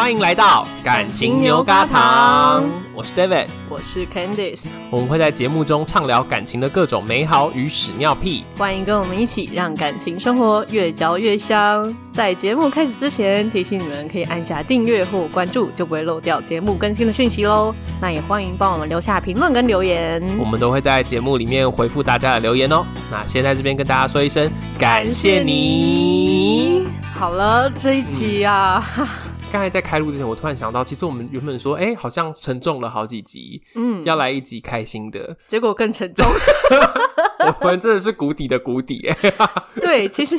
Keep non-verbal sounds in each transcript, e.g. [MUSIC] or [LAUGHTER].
欢迎来到感情牛轧糖，我是 David，我是 Candice，我们会在节目中畅聊感情的各种美好与屎尿屁，欢迎跟我们一起让感情生活越嚼越香。在节目开始之前，提醒你们可以按下订阅或关注，就不会漏掉节目更新的讯息喽。那也欢迎帮我们留下评论跟留言，我们都会在节目里面回复大家的留言哦。那先在这边跟大家说一声感谢你。好了，这一集啊。嗯刚才在开录之前，我突然想到，其实我们原本说，哎、欸，好像沉重了好几集，嗯，要来一集开心的，结果更沉重。[LAUGHS] 我们真的是谷底的谷底，哎。对，其实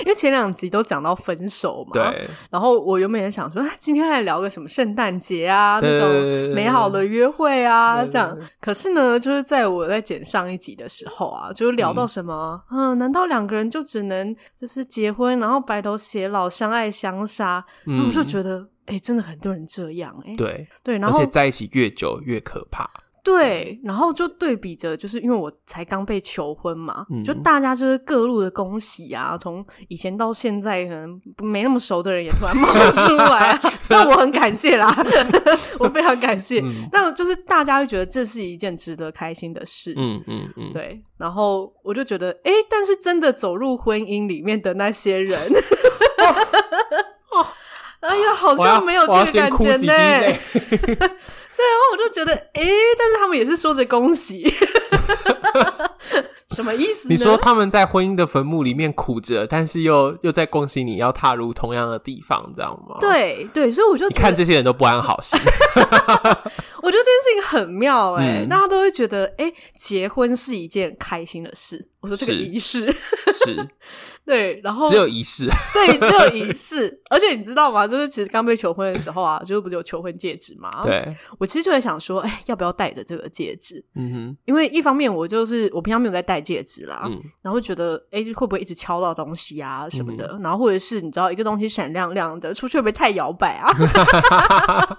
因为前两集都讲到分手嘛，对。然后我原本也想说，今天来聊个什么圣诞节啊，那种美好的约会啊，这样。可是呢，就是在我在剪上一集的时候啊，就是聊到什么，嗯，嗯，难道两个人就只能就是结婚，然后白头偕老，相爱相杀？嗯，我就。觉得哎、欸，真的很多人这样对对，然后而且在一起越久越可怕，对，然后就对比着，就是因为我才刚被求婚嘛，嗯、就大家就是各路的恭喜啊，从以前到现在，可能没那么熟的人也突然冒出来、啊，[LAUGHS] 但我很感谢啦，[LAUGHS] 我非常感谢。嗯、但就是大家会觉得这是一件值得开心的事，嗯嗯嗯，对。然后我就觉得，哎、欸，但是真的走入婚姻里面的那些人。哦 [LAUGHS] 哎呀，好像没有这个感觉呢。对，然后我就觉得，哎、欸，但是他们也是说着恭喜，[LAUGHS] 什么意思呢？你说他们在婚姻的坟墓里面苦着，但是又又在恭喜你要踏入同样的地方，知道吗？对对，所以我就你看这些人都不安好心。[LAUGHS] 我觉得这件事情很妙哎、欸，嗯、大家都会觉得，哎、欸，结婚是一件开心的事。我说这个仪式是。是对，然后只有仪式，对，只有仪式。而且你知道吗？就是其实刚被求婚的时候啊，就是不是有求婚戒指嘛？对，我其实就在想说，哎，要不要戴着这个戒指？嗯哼，因为一方面我就是我平常没有在戴戒指啦，嗯，然后觉得哎会不会一直敲到东西啊什么的？嗯、然后或者是你知道一个东西闪亮亮的，出去会不会太摇摆啊？[LAUGHS]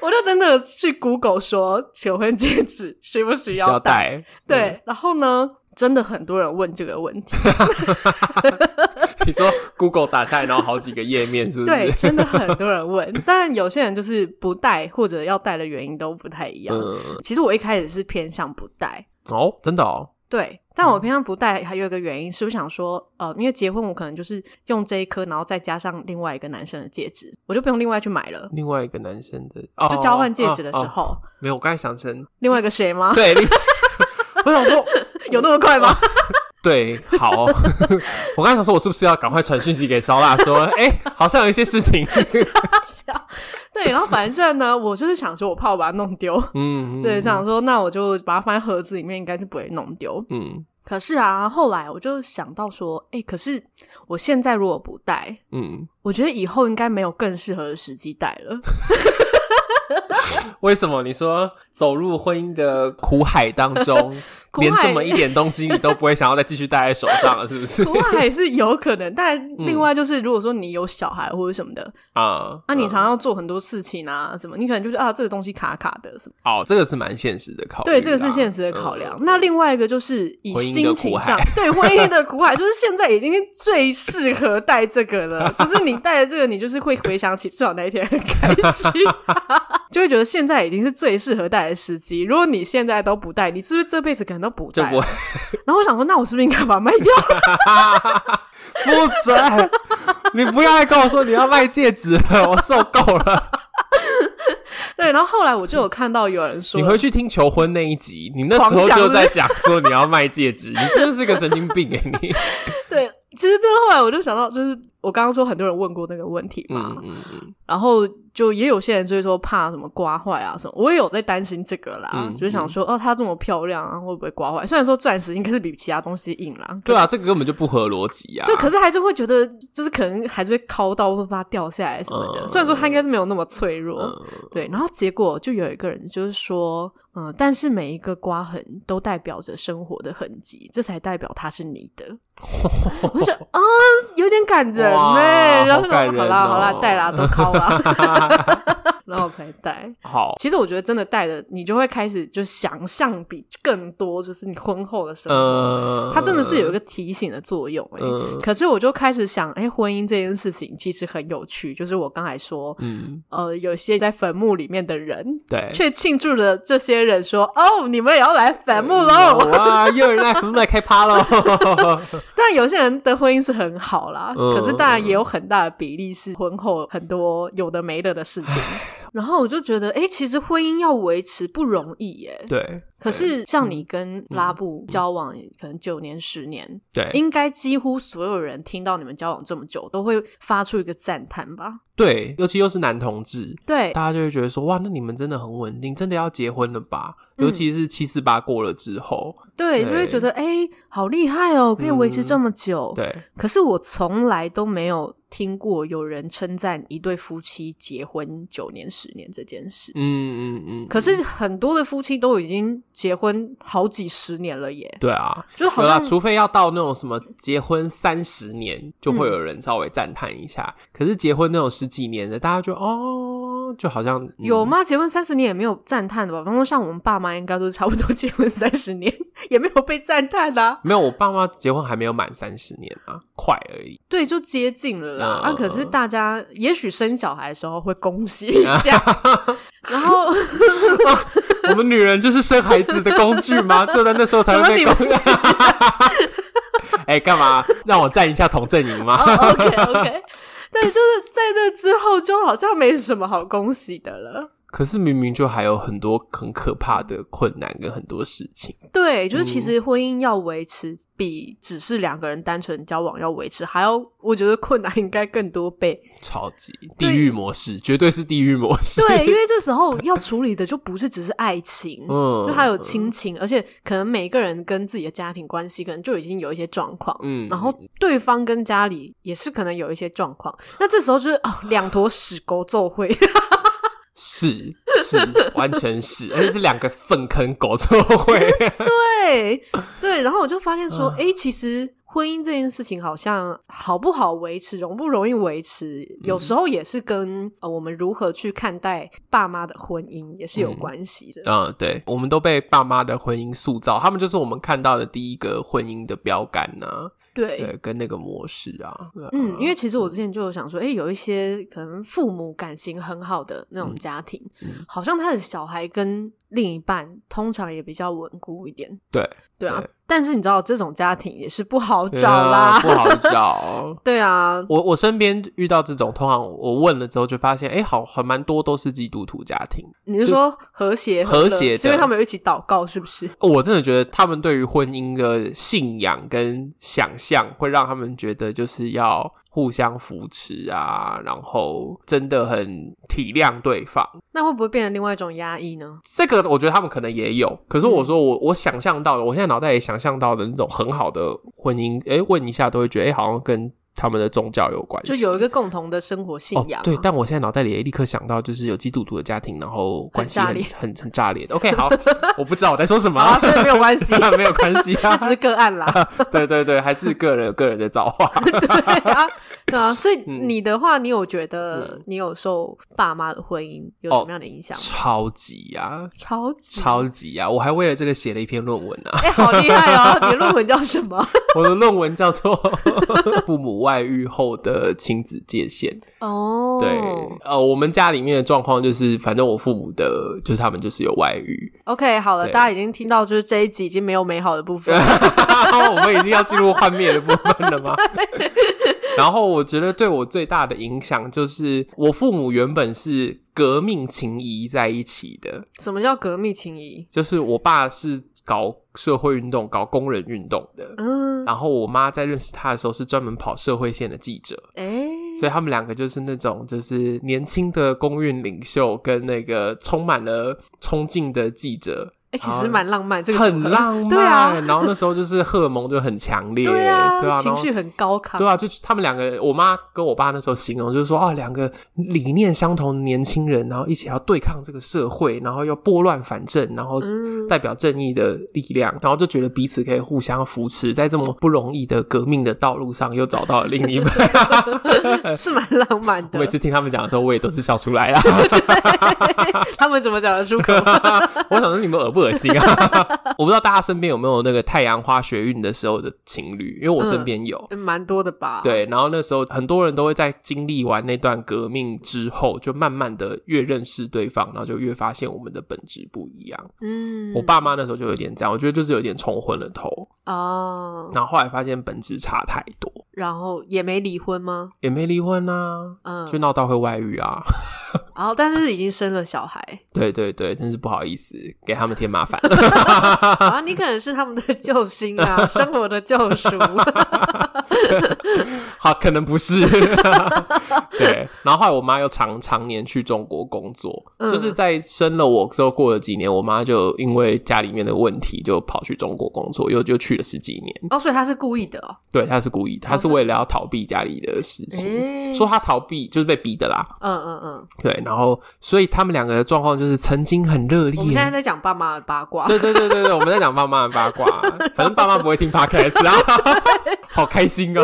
我就真的去 Google 说求婚戒指需不需要戴？对，嗯、然后呢？真的很多人问这个问题。[LAUGHS] 你说 Google 打开，然后好几个页面，是不是？对，真的很多人问。但有些人就是不戴，或者要戴的原因都不太一样。嗯、其实我一开始是偏向不戴。哦，真的哦。对，但我偏向不戴，还有一个原因是，我想说，呃，因为结婚，我可能就是用这一颗，然后再加上另外一个男生的戒指，我就不用另外去买了。另外一个男生的，哦就交换戒指的时候，哦哦哦、没有，我刚才想成另外一个谁吗？对。[LAUGHS] 我想说，[LAUGHS] 有那么快吗？[LAUGHS] 对，好。我刚才想说，我是不是要赶快传讯息给烧腊，说，哎、欸，好像有一些事情。对，然后反正呢，我就是想说，我怕我把它弄丢。嗯，嗯，对，想说，那我就把它放在盒子里面，应该是不会弄丢。嗯。可是啊，后来我就想到说，哎、欸，可是我现在如果不戴，嗯，我觉得以后应该没有更适合的时机戴了。[LAUGHS] 为什么？你说走入婚姻的苦海当中，[LAUGHS] 连这么一点东西你都不会想要再继续戴在手上了，是不是？苦海是有可能，但另外就是，如果说你有小孩或者什么的啊，那你常常要做很多事情啊，什么，你可能就是啊，这个东西卡卡的什么。哦，这个是蛮现实的考虑。对，这个是现实的考量。那另外一个就是以心情上，[LAUGHS] 对婚姻的苦海，就是现在已经最适合戴这个了。就是你戴了这个，你就是会回想起至少那一天很开心。[LAUGHS] 就会觉得现在已经是最适合戴的时机。如果你现在都不戴，你是不是这辈子可能都不戴？[LAUGHS] 然后我想说，那我是不是应该把它卖掉？[LAUGHS] 不准！你不要再跟我说你要卖戒指了，我受够了。[LAUGHS] 对，然后后来我就有看到有人说，你回去听求婚那一集，你那时候就在讲说你要卖戒指，你真的是个神经病哎！你对，其实这个后来我就想到，就是我刚刚说很多人问过那个问题嘛，嗯嗯嗯，然后。就也有些人就是说怕什么刮坏啊什么，我也有在担心这个啦，嗯、就是想说、嗯、哦，它这么漂亮啊，会不会刮坏？虽然说钻石应该是比其他东西硬啦，对啊，这个根本就不合逻辑啊。就可是还是会觉得，就是可能还是会敲到，会怕它掉下来什么的。嗯、虽然说它应该是没有那么脆弱，嗯、对。然后结果就有一个人就是说，嗯，但是每一个刮痕都代表着生活的痕迹，这才代表它是你的。我就想啊、[LAUGHS] 嗯，有点感人呢。然后好啦好啦，带啦都靠啦。[LAUGHS] [LAUGHS] 然后才带。[LAUGHS] 好，其实我觉得真的带的，你就会开始就想象比更多，就是你婚后的生活，呃、它真的是有一个提醒的作用、欸。哎、呃，可是我就开始想，哎、欸，婚姻这件事情其实很有趣。就是我刚才说，嗯，呃，有些在坟墓里面的人，对，却庆祝着这些人说，哦，你们也要来坟墓喽！[LAUGHS] 哇，又有人来坟墓来开趴喽！[LAUGHS] 但有些人的婚姻是很好啦，呃、可是当然也有很大的比例是婚后很多有的没的的事情。然后我就觉得，哎、其实婚姻要维持不容易耶。对。可是像你跟拉布交往可能九年十年，对，应该几乎所有人听到你们交往这么久，都会发出一个赞叹吧？对，尤其又是男同志，对，大家就会觉得说，哇，那你们真的很稳定，真的要结婚了吧？尤其是七四八过了之后，嗯、对，就会觉得，哎、欸，好厉害哦，可以维持这么久。嗯、对，可是我从来都没有听过有人称赞一对夫妻结婚九年十年这件事。嗯嗯嗯。嗯，可是很多的夫妻都已经。结婚好几十年了耶！对啊，就是好像除非要到那种什么结婚三十年，就会有人稍微赞叹一下。嗯、可是结婚那种十几年的，大家就哦，就好像、嗯、有吗？结婚三十年也没有赞叹的吧？反正像我们爸妈应该都是差不多结婚三十年，[LAUGHS] 也没有被赞叹的。没有，我爸妈结婚还没有满三十年啊，快而已。对，就接近了啦。嗯、啊，可是大家也许生小孩的时候会恭喜一下，[LAUGHS] 然后、[LAUGHS] 啊、[LAUGHS] 我们女人就是生孩子的工具吗？[LAUGHS] 就在那时候才会被恭喜。[LAUGHS] 哎，干嘛让我站一下同阵营吗 OK，对，就是在那之后，就好像没什么好恭喜的了。可是明明就还有很多很可怕的困难跟很多事情。对，就是其实婚姻要维持，比只是两个人单纯交往要维持还要，我觉得困难应该更多倍。超级地狱模式，绝对是地狱模式。对，因为这时候要处理的就不是只是爱情，[LAUGHS] 嗯，就还有亲情，而且可能每个人跟自己的家庭关系可能就已经有一些状况，嗯，然后对方跟家里也是可能有一些状况，那这时候就是哦，两坨屎沟奏会。是是，[LAUGHS] 完全是，而且是两个粪坑狗臭会。对对，然后我就发现说，哎、呃，其实婚姻这件事情好像好不好维持，容不容易维持，有时候也是跟呃我们如何去看待爸妈的婚姻也是有关系的。嗯，嗯，对，我们都被爸妈的婚姻塑造，他们就是我们看到的第一个婚姻的标杆呢、啊。对，对，跟那个模式啊，嗯，因为其实我之前就有想说，哎，有一些可能父母感情很好的那种家庭，嗯嗯、好像他的小孩跟另一半通常也比较稳固一点。对，对啊。对但是你知道，这种家庭也是不好找啦，不好找。[LAUGHS] 对啊，我我身边遇到这种，通常我问了之后就发现，哎，好，还蛮多都是基督徒家庭。你是说和谐和谐？是因为他们有一起祷告，是不是？[LAUGHS] 我真的觉得他们对于婚姻的信仰跟想象，会让他们觉得就是要。互相扶持啊，然后真的很体谅对方，那会不会变成另外一种压抑呢？这个我觉得他们可能也有。可是我说我、嗯、我想象到的，我现在脑袋也想象到的那种很好的婚姻，诶，问一下都会觉得，诶，好像跟。他们的宗教有关系，就有一个共同的生活信仰。哦。对，但我现在脑袋里也立刻想到，就是有基督徒的家庭，然后关系很很很炸裂的。OK，好，[LAUGHS] 我不知道我在说什么，啊，所以没有关系，[LAUGHS] 没有关系啊，[LAUGHS] 只是个案啦。对对对，还是个人有个人的造化。对啊，对啊，所以你的话，你有觉得你有受爸妈的婚姻有什么样的影响？哦？超级呀，超级超级呀！我还为了这个写了一篇论文呢。哎，好厉害哦！你的论文叫什么？我的论文叫做《父母外遇后的亲子界限》。哦，对，呃，我们家里面的状况就是，反正我父母的，就是他们就是有外遇。OK，好了，大家已经听到，就是这一集已经没有美好的部分了，[LAUGHS] 我们已经要进入幻灭的部分了吗？[LAUGHS] 对然后我觉得对我最大的影响就是，我父母原本是革命情谊在一起的。什么叫革命情谊？就是我爸是搞社会运动、搞工人运动的，嗯，然后我妈在认识他的时候是专门跑社会线的记者，哎，所以他们两个就是那种就是年轻的工运领袖跟那个充满了冲劲的记者。哎，其实蛮浪漫，这个很浪漫，[LAUGHS] 对啊。然后那时候就是荷尔蒙就很强烈，对啊，情绪很高亢，对啊，就他们两个，我妈跟我爸那时候形容就是说啊，两个理念相同的年轻人，然后一起要对抗这个社会，然后要拨乱反正，然后代表正义的力量，然后就觉得彼此可以互相扶持，在这么不容易的革命的道路上又找到了另一半，[LAUGHS] 是蛮浪漫的。每次听他们讲的时候，我也都是笑出来啊。[LAUGHS] 他们怎么讲得出口？我想说你们耳不恶心啊？[LAUGHS] 我不知道大家身边有没有那个太阳花学运的时候的情侣，因为我身边有，蛮、嗯、多的吧。对，然后那时候很多人都会在经历完那段革命之后，就慢慢的越认识对方，然后就越发现我们的本质不一样。嗯，我爸妈那时候就有点这样，我觉得就是有点冲昏了头哦。然后后来发现本质差太多，然后也没离婚吗？也没离婚啊，嗯，就闹到会外遇啊。然 [LAUGHS] 后，但是已经生了小孩。对对对，真是不好意思，给他们添麻烦。[LAUGHS] 啊，你可能是他们的救星啊，生活的救赎。[LAUGHS] 好，可能不是。对，然后后来我妈又常常年去中国工作，嗯、就是在生了我之后过了几年，我妈就因为家里面的问题，就跑去中国工作，又就去了十几年。哦，所以他是故意的哦。对，他是故意的，她是为了要逃避家里的事情。哦、说他逃避就是被逼的啦。嗯嗯嗯。对，然后所以他们两个的状况就是曾经很热烈。我们现在在讲爸妈的八卦。对对对对对，我们在讲爸妈的八卦。反正爸妈不会听 podcast 啊，[LAUGHS] 好开心哦。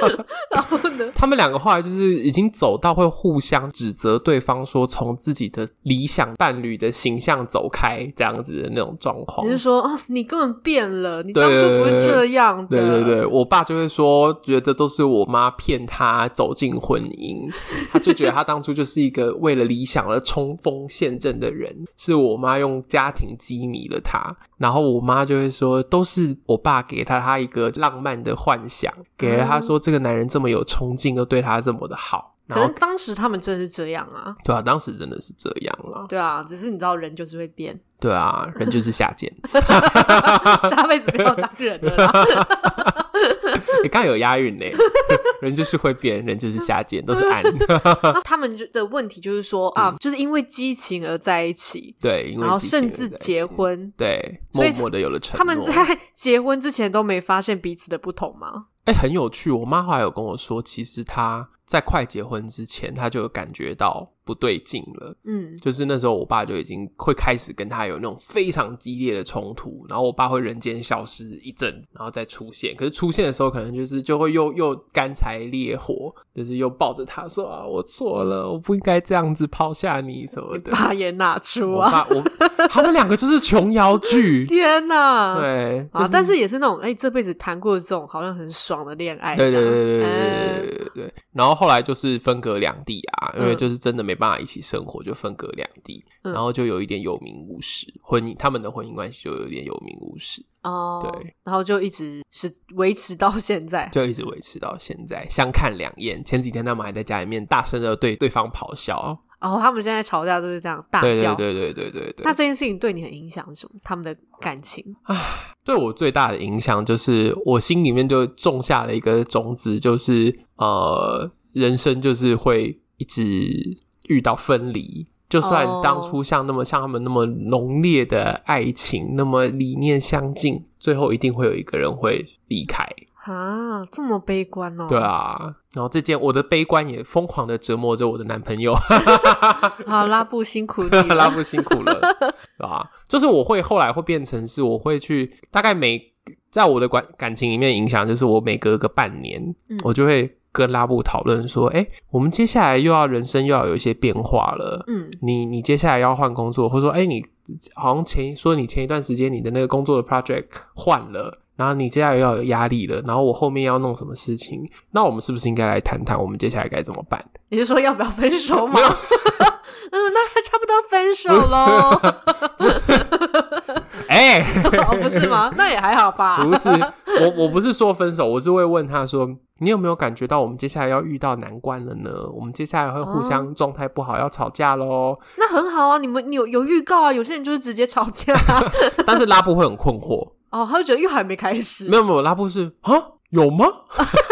[LAUGHS] 然后呢，他们两个后来就是已经走到会互相指责对方，说从自己的理想伴侣的形象走开这样子的那种状况。你是说，哦，你根本变了，你当初不会这样的。对对对，我爸就会说，觉得都是我妈骗他走进婚姻，[LAUGHS] 他就觉得他当初就是一个为了理想而冲锋陷阵的人，是我妈用家庭机迷了他。然后我妈就会说，都是我爸给他他一个浪漫的幻想，给了他说这个男人这么有冲劲，又对他这么的好。可能当时他们真的是这样啊。对啊，当时真的是这样啊。对啊，只是你知道人就是会变。对啊，人就是下贱，[LAUGHS] 下辈子不要当人了啦。[LAUGHS] 你刚有押韵呢，[LAUGHS] 人就是会变，人就是下贱，都是暗。那他们的问题就是说啊，就是因为激情而在一起，对，然后甚至结婚，对，默默的有了承诺。他们在结婚之前都没发现彼此的不同吗？哎，很有趣。我妈后来有跟我说，其实她在快结婚之前，他就感觉到。不对劲了，嗯，就是那时候我爸就已经会开始跟他有那种非常激烈的冲突，然后我爸会人间消失一阵，然后再出现。可是出现的时候，可能就是就会又又干柴烈火，就是又抱着他说啊，我错了，我不应该这样子抛下你什么的。[LAUGHS] 把也拿出啊，我，我他们两个就是琼瑶剧，[LAUGHS] 天哪，对，就是、啊，但是也是那种哎、欸，这辈子谈过这种好像很爽的恋爱，对对对对对对对对对。然后后来就是分隔两地啊，因为就是真的没。办法一起生活，就分隔两地，嗯、然后就有一点有名无实，婚姻他们的婚姻关系就有一点有名无实哦，对，然后就一直是维持到现在，就一直维持到现在，相看两厌。前几天他们还在家里面大声的对对方咆哮，哦，他们现在吵架都是这样大叫，对对对对对对。那这件事情对你很影响什么？他们的感情啊，对我最大的影响就是我心里面就种下了一个种子，就是呃，人生就是会一直。遇到分离，就算当初像那么、oh. 像他们那么浓烈的爱情，那么理念相近，最后一定会有一个人会离开啊！这么悲观哦？对啊，然后这件我的悲观也疯狂的折磨着我的男朋友。[LAUGHS] 好，拉布辛苦了，[LAUGHS] 拉布辛苦了，对吧？就是我会后来会变成是，我会去大概每在我的感感情里面影响，就是我每隔个半年，嗯、我就会。跟拉布讨论说，哎、欸，我们接下来又要人生又要有一些变化了。嗯，你你接下来要换工作，或者说，哎、欸，你好像前说你前一段时间你的那个工作的 project 换了，然后你接下来又要有压力了，然后我后面要弄什么事情？那我们是不是应该来谈谈我们接下来该怎么办？[LAUGHS] 你是说要不要分手吗？[LAUGHS] 嗯，那还差不多分手喽。[LAUGHS] 哎，哦，[LAUGHS] 不是吗？那也还好吧。不是，我我不是说分手，我是会问他说，你有没有感觉到我们接下来要遇到难关了呢？我们接下来会互相状态不好，要吵架喽。那很好啊，你们你有有预告啊？有些人就是直接吵架，[LAUGHS] 但是拉布会很困惑哦，他会觉得又还没开始。没有没有，拉布是啊。有吗？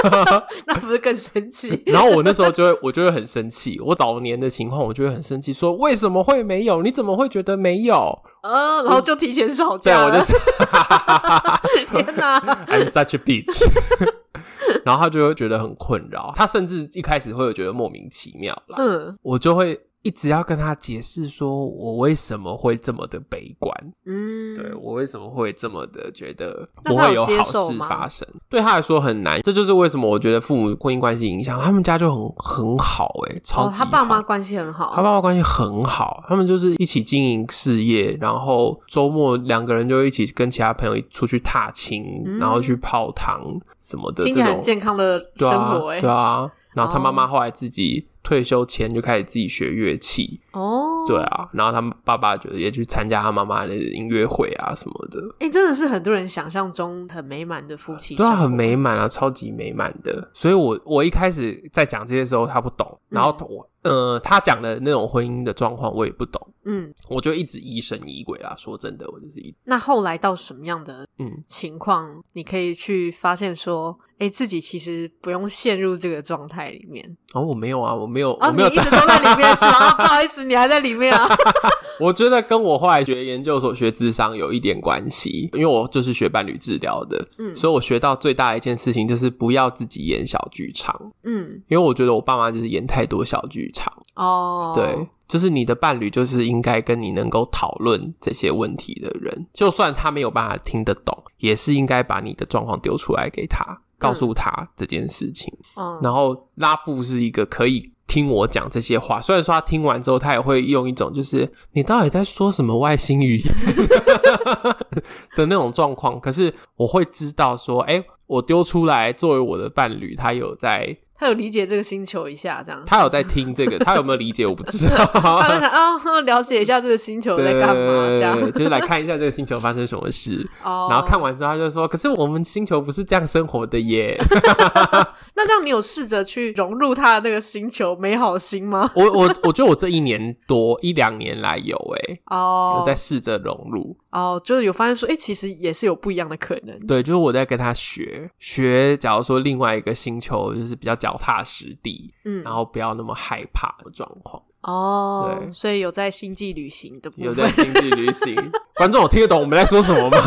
[LAUGHS] 那不是更生气？然后我那时候就会，我就会很生气。我早年的情况，我就会很生气，说为什么会没有？你怎么会觉得没有？呃，然后就提前吵架了。对，我就是，[LAUGHS] 天哪，[LAUGHS] I'm such a bitch。[LAUGHS] 然后他就会觉得很困扰，他甚至一开始会有觉得莫名其妙啦。嗯，我就会。一直要跟他解释，说我为什么会这么的悲观，嗯，对，我为什么会这么的觉得不会有好事发生，对他来说很难。这就是为什么我觉得父母婚姻关系影响他们家就很很好，欸，诶，超级好。他爸妈关系很好，他爸妈关系很好，他们就是一起经营事业，然后周末两个人就一起跟其他朋友出去踏青，嗯，然后去泡汤什么的，听起来很健康的生活，欸，对啊，然后他妈妈后来自己。退休前就开始自己学乐器哦，对啊，然后他们爸爸就也去参加他妈妈的音乐会啊什么的。哎、欸，真的是很多人想象中很美满的夫妻，对啊，很美满啊，超级美满的。所以我我一开始在讲这些时候他不懂，然后我。嗯呃，他讲的那种婚姻的状况我也不懂，嗯，我就一直疑神疑鬼啦。说真的，我就是一。那后来到什么样的嗯情况，你可以去发现说，哎、自己其实不用陷入这个状态里面。哦，我没有啊，我没有，哦、我没有，你一直都在里面是吗？[LAUGHS] 不好意思，你还在里面啊。[LAUGHS] 我觉得跟我后来学研究所学智商有一点关系，因为我就是学伴侣治疗的，嗯，所以我学到最大的一件事情就是不要自己演小剧场，嗯，因为我觉得我爸妈就是演太多小剧场。哦，oh. 对，就是你的伴侣，就是应该跟你能够讨论这些问题的人，就算他没有办法听得懂，也是应该把你的状况丢出来给他，告诉他这件事情。嗯，然后拉布是一个可以听我讲这些话，虽然说他听完之后，他也会用一种就是你到底在说什么外星语言 [LAUGHS] 的那种状况，可是我会知道说，哎，我丢出来作为我的伴侣，他有在。他有理解这个星球一下，这样。他有在听这个，他有没有理解我不知道。[LAUGHS] 他就想啊，了解一下这个星球在干嘛，这样。就是来看一下这个星球发生什么事。哦。然后看完之后，他就说：“可是我们星球不是这样生活的耶。[LAUGHS] ”那这样，你有试着去融入他的那个星球美好心吗？我我我觉得我这一年多一两年来有诶哦，有在试着融入。哦，就是有发现说，哎、欸，其实也是有不一样的可能。对，就是我在跟他学学，假如说另外一个星球就是比较脚踏实地，嗯，然后不要那么害怕的状况。哦，对，所以有在星际旅行的部分，有在星际旅行。[LAUGHS] 观众有听得懂我们在说什么吗？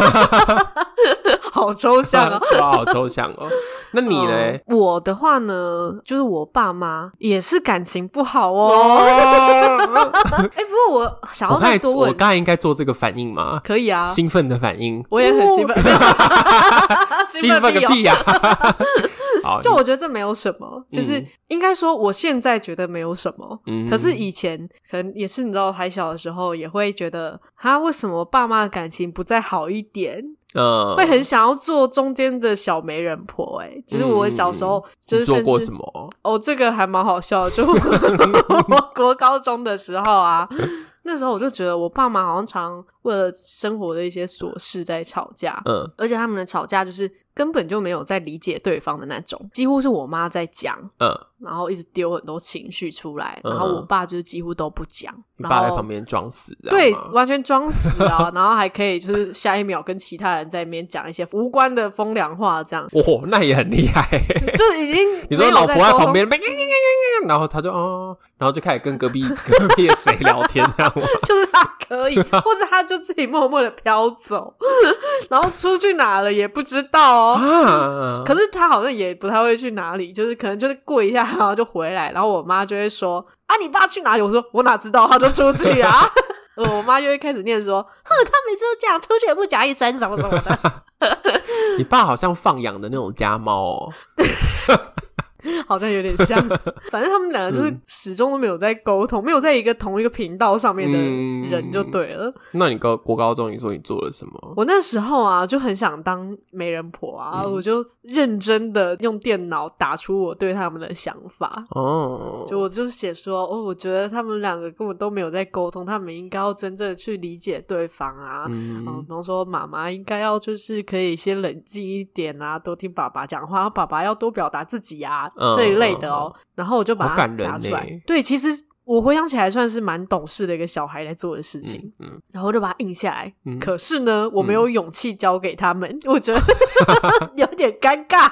好抽象啊，[LAUGHS] 哇，好抽象哦。那你呢？我的话呢，就是我爸妈也是感情不好哦。[LAUGHS] 哎，不过我想要再多问，我刚才应该做这个反应吗？可以啊，兴奋的反应，我也很兴奋，[LAUGHS] 兴奋个屁呀！[LAUGHS] 好，就我觉得这没有什么，就是应该说我现在觉得没有什么，嗯，可是以前可能也是你知道还小的时候也会觉得，哈，为什么爸妈的感情不再好一点？呃，会很想要做中间的小媒人婆，哎，就是我小时候就是做过什么？哦，这个还蛮好笑的，就 [LAUGHS] 我国高中的时候啊。那时候我就觉得我爸妈好像常为了生活的一些琐事在吵架，嗯，而且他们的吵架就是根本就没有在理解对方的那种，几乎是我妈在讲，嗯，然后一直丢很多情绪出来，然后我爸就是几乎都不讲，你爸在旁边装死，对，完全装死啊，[LAUGHS] 然后还可以就是下一秒跟其他人在那边讲一些无关的风凉话，这样，哦，那也很厉害，[LAUGHS] 就已经你说老婆在旁边，然后他就哦，然后就开始跟隔壁隔壁的谁聊天这样。[LAUGHS] 就是他可以，或者他就自己默默的飘走，然后出去哪了也不知道哦。啊、可是他好像也不太会去哪里，就是可能就是过一下，然后就回来。然后我妈就会说：“啊，你爸去哪里？”我说：“我哪知道？”他就出去啊。[LAUGHS] 我妈就会开始念说：“哼，他每次都这样，出去也不夹一声什么什么的。[LAUGHS] ”你爸好像放养的那种家猫哦。[LAUGHS] 好像有点像，[LAUGHS] 反正他们两个就是始终都没有在沟通，嗯、没有在一个同一个频道上面的人就对了。嗯、那你高国高中，你说你做了什么？我那时候啊，就很想当媒人婆啊，嗯、我就认真的用电脑打出我对他们的想法。哦，就我就写说，哦，我觉得他们两个根本都没有在沟通，他们应该要真正的去理解对方啊。嗯，比方说妈妈应该要就是可以先冷静一点啊，多听爸爸讲话，爸爸要多表达自己啊。这一类的哦，然后我就把它打出来。对，其实我回想起来算是蛮懂事的一个小孩在做的事情。嗯，然后就把它印下来。可是呢，我没有勇气交给他们，我觉得 [LAUGHS] 有点尴尬。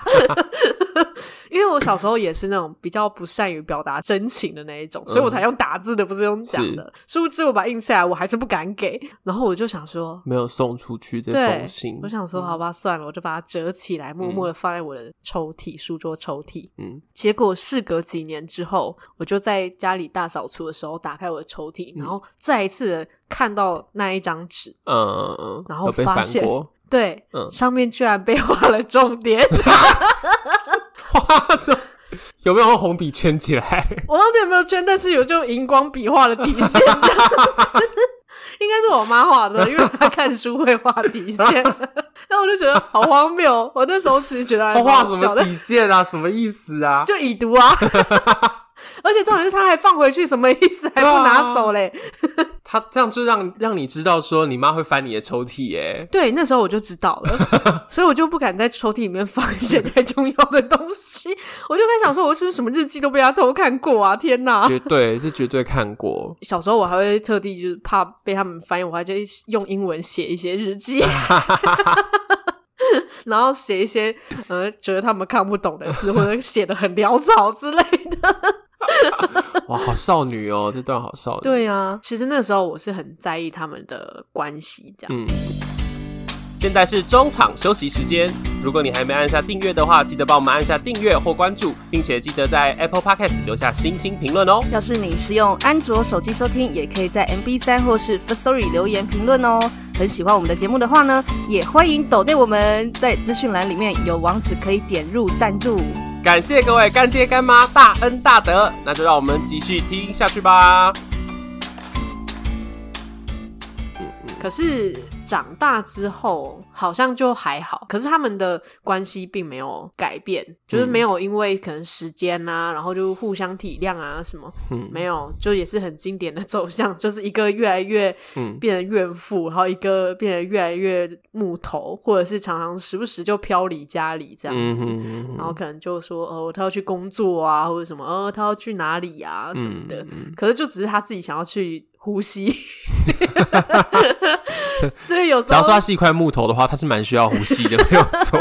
因为我小时候也是那种比较不善于表达真情的那一种，所以我才用打字的，不是用讲的。殊不知我把它印下来，我还是不敢给。然后我就想说，没有送出去这封信。我想说，好吧，算了，我就把它折起来，默默的放在我的抽屉、书桌抽屉。嗯，结果事隔几年之后，我就在家里大扫除的时候打开我的抽屉，然后再一次看到那一张纸，嗯，然后发现。对，嗯，上面居然被画了重点，[LAUGHS] 画着有没有用红笔圈起来？[LAUGHS] 我忘记有没有圈，但是有就荧光笔画了底线，[LAUGHS] 应该是我妈画的，因为她看书会画底线。[LAUGHS] 那我就觉得好荒谬，我那时候其实觉得还画什么底线啊？什么意思啊？就已读啊。而且重点是他还放回去，什么意思？还不拿走嘞？他这样就让让你知道说你妈会翻你的抽屉耶。对，那时候我就知道了，[LAUGHS] 所以我就不敢在抽屉里面放一些太重要的东西。[LAUGHS] 我就在想说，我是不是什么日记都被他偷看过啊？天哪！绝对是绝对看过。小时候我还会特地就是怕被他们翻译，我还就用英文写一些日记，[LAUGHS] 然后写一些呃觉得他们看不懂的字，或者写的很潦草之类的。[LAUGHS] 哇，好少女哦！这段好少女。对呀、啊，其实那时候我是很在意他们的关系，这样。嗯。现在是中场休息时间，如果你还没按下订阅的话，记得帮我们按下订阅或关注，并且记得在 Apple Podcast 留下星星评论哦。要是你是用安卓手机收听，也可以在 MB 三或是 Firstory 留言评论哦。很喜欢我们的节目的话呢，也欢迎抖内我们，在资讯栏里面有网址可以点入赞助。感谢各位干爹干妈大恩大德，那就让我们继续听下去吧。可是。长大之后好像就还好，可是他们的关系并没有改变，就是没有因为可能时间啊，然后就互相体谅啊什么，嗯，没有，就也是很经典的走向，[LAUGHS] 就是一个越来越变得怨妇，然后一个变得越来越木头，或者是常常时不时就飘离家里这样子，然后可能就说哦，他要去工作啊，或者什么，哦，他要去哪里啊什么的，可是就只是他自己想要去。呼吸，[LAUGHS] 所以有时候，假如说它是一块木头的话，它是蛮需要呼吸的，没有错。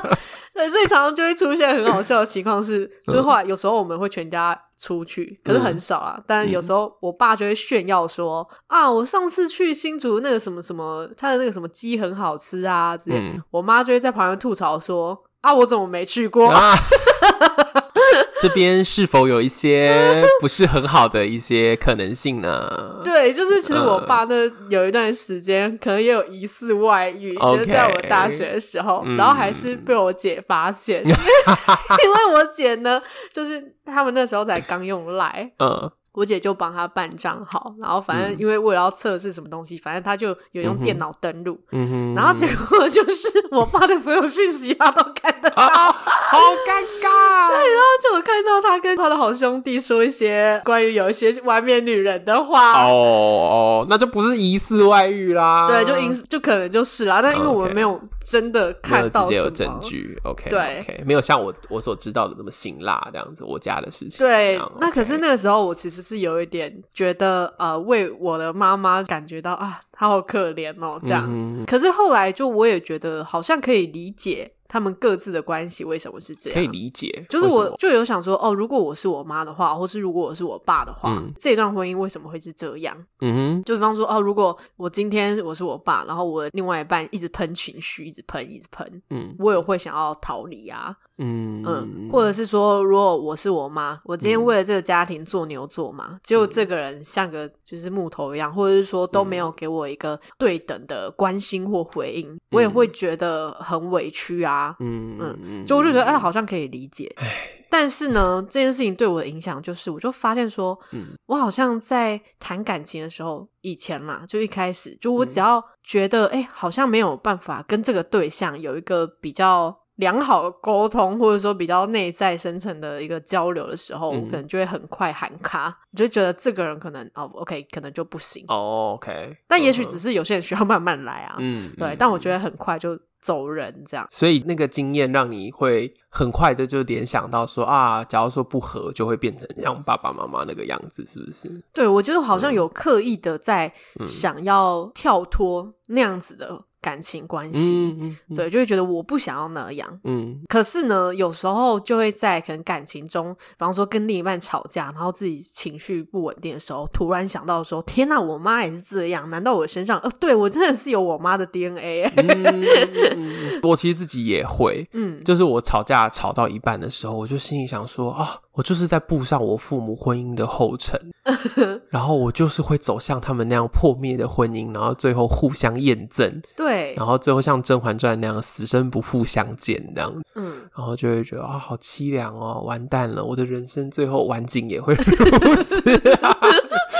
[LAUGHS] 对，所以常常就会出现很好笑的情况是，就是后来有时候我们会全家出去，可是很少啊。但有时候我爸就会炫耀说：“啊，我上次去新竹那个什么什么，他的那个什么鸡很好吃啊。”之类，嗯，我妈就会在旁边吐槽说：“啊，我怎么没去过？”啊 [LAUGHS] [LAUGHS] 这边是否有一些 [LAUGHS] 不是很好的一些可能性呢？对，就是其实我爸那有一段时间可能也有疑似外遇，就是在我大学的时候，然后还是被我姐发现，[LAUGHS] 因为我姐呢，就是他们那时候才刚用赖，嗯。我姐就帮他办账号，然后反正因为为了要测试什么东西，嗯、反正他就有用电脑登录，嗯哼，然后结果就是我发的所有讯息他都看得到，啊、好尴尬。对，然后就我看到他跟他的好兄弟说一些关于有一些外面女人的话，哦哦，那就不是疑似外遇啦，对，就疑似就可能就是啦，但因为我们没有真的看到什么，有证据，OK，对，OK，没有像我我所知道的那么辛辣这样子，我家的事情，对，那可是那个时候我其实。是有一点觉得呃，为我的妈妈感觉到啊，她好可怜哦，这样。嗯、可是后来就我也觉得好像可以理解他们各自的关系为什么是这样，可以理解。就是我就有想说哦，如果我是我妈的话，或是如果我是我爸的话，嗯、这段婚姻为什么会是这样？嗯哼，就比方说哦，如果我今天我是我爸，然后我的另外一半一直喷情绪，一直喷，一直喷，嗯，我也会想要逃离啊。嗯嗯，或者是说，如果我是我妈，我今天为了这个家庭做牛做马，嗯、结果这个人像个就是木头一样，或者是说都没有给我一个对等的关心或回应，嗯、我也会觉得很委屈啊。嗯嗯嗯，就我就觉得哎，好像可以理解。唉但是呢，这件事情对我的影响就是，我就发现说，嗯、我好像在谈感情的时候，以前嘛，就一开始就我只要觉得哎，好像没有办法跟这个对象有一个比较。良好的沟通，或者说比较内在深层的一个交流的时候，嗯、我可能就会很快喊卡，我就觉得这个人可能哦，OK，可能就不行。哦，OK，但也许只是有些人需要慢慢来啊。嗯，对，嗯、但我觉得很快就走人这样。所以那个经验让你会很快的就联想到说啊，假如说不合，就会变成像爸爸妈妈那个样子，是不是？对，我觉得好像有刻意的在想要跳脱那样子的感情关系，嗯嗯嗯、对，就会觉得我不想要那样。嗯，可是呢，有时候就会在可能感情中，比方说跟另一半吵架，然后自己情绪不稳定的时候，突然想到说：“天哪，我妈也是这样？难道我身上……哦，对我真的是有我妈的 DNA？” 嗯、我其实自己也会，嗯，就是我吵架吵到一半的时候，我就心里想说：“啊。”我就是在步上我父母婚姻的后尘，[LAUGHS] 然后我就是会走向他们那样破灭的婚姻，然后最后互相验证，[LAUGHS] 对，然后最后像《甄嬛传》那样死生不复相见这样，嗯，然后就会觉得啊，好凄凉哦，完蛋了，我的人生最后晚景也会 [LAUGHS] 如此啊。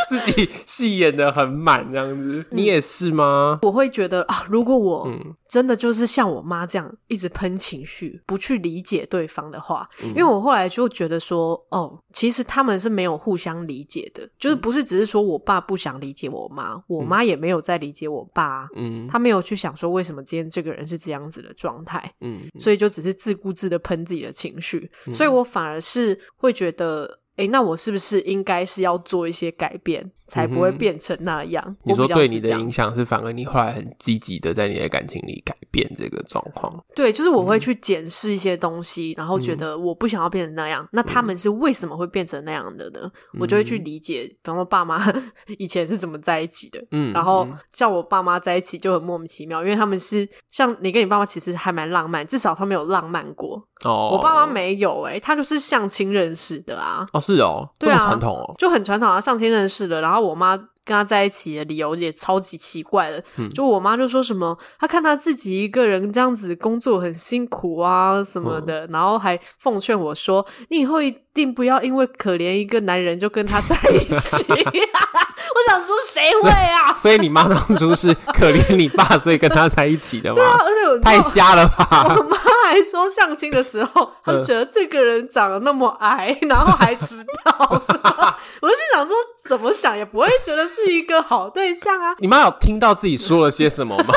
自己戏演的很满，这样子，你也是吗？我会觉得啊，如果我真的就是像我妈这样一直喷情绪，不去理解对方的话，因为我后来就觉得说，哦，其实他们是没有互相理解的，就是不是只是说我爸不想理解我妈，我妈也没有在理解我爸，嗯，他没有去想说为什么今天这个人是这样子的状态，嗯，所以就只是自顾自的喷自己的情绪，所以我反而是会觉得。诶，那我是不是应该是要做一些改变？才不会变成那样。嗯、你说对你的影响是，反而你后来很积极的在你的感情里改变这个状况。对，就是我会去检视一些东西，嗯、然后觉得我不想要变成那样。嗯、那他们是为什么会变成那样的呢？嗯、我就会去理解，比方说爸妈 [LAUGHS] 以前是怎么在一起的。嗯，然后像我爸妈在一起就很莫名其妙，因为他们是像你跟你爸妈其实还蛮浪漫，至少他们有浪漫过。哦，我爸妈没有诶，他就是相亲认识的啊。哦，是哦，这么传统哦，就很传统啊，相亲认识的，然后。我妈跟他在一起的理由也超级奇怪的，嗯、就我妈就说什么，她看她自己一个人这样子工作很辛苦啊什么的，嗯、然后还奉劝我说，你以后一定不要因为可怜一个男人就跟他在一起。[LAUGHS] [LAUGHS] 我想说谁会啊？[LAUGHS] 所以你妈当初是可怜你爸，[LAUGHS] 所以跟他在一起的吗？对啊，而且我太瞎了吧！我妈还说相亲的时候，她就觉得这个人长得那么矮，然后还迟到，[LAUGHS] 我就心想说，怎么想也不会觉得是一个好对象啊。你妈有听到自己说了些什么吗？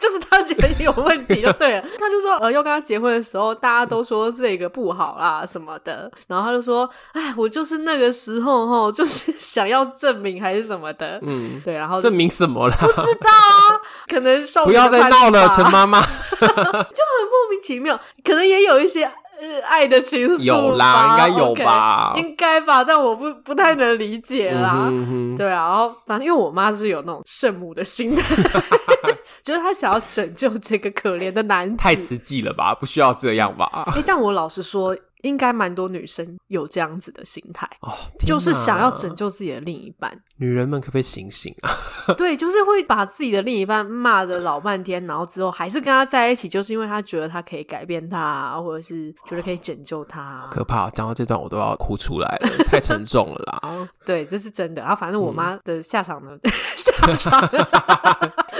就是她觉得有问题就对了。她就说，呃，要跟他结婚的时候，大家都说这个不好啦什么的，然后她就说，哎，我就是那个时候哈，就是想要证明。还是什么的，嗯，对，然后证明什么了？不知道啊，可能少不要再闹了，陈妈妈 [LAUGHS] 就很莫名其妙，可能也有一些呃爱的情愫，有啦，应该有吧，okay, 应该吧，但我不不太能理解啦，嗯、哼对啊，然后反正因为我妈是有那种圣母的心态，[LAUGHS] 就是她想要拯救这个可怜的男子，太慈济了吧，不需要这样吧？哎、欸，但我老实说。应该蛮多女生有这样子的心态哦，就是想要拯救自己的另一半。女人们可不可以醒醒啊？[LAUGHS] 对，就是会把自己的另一半骂的老半天，然后之后还是跟他在一起，就是因为他觉得他可以改变他，或者是觉得可以拯救他。可怕！讲到这段我都要哭出来了，太沉重了啦。[LAUGHS] 对，这是真的。然后反正我妈的下场呢？嗯、[LAUGHS] 下场，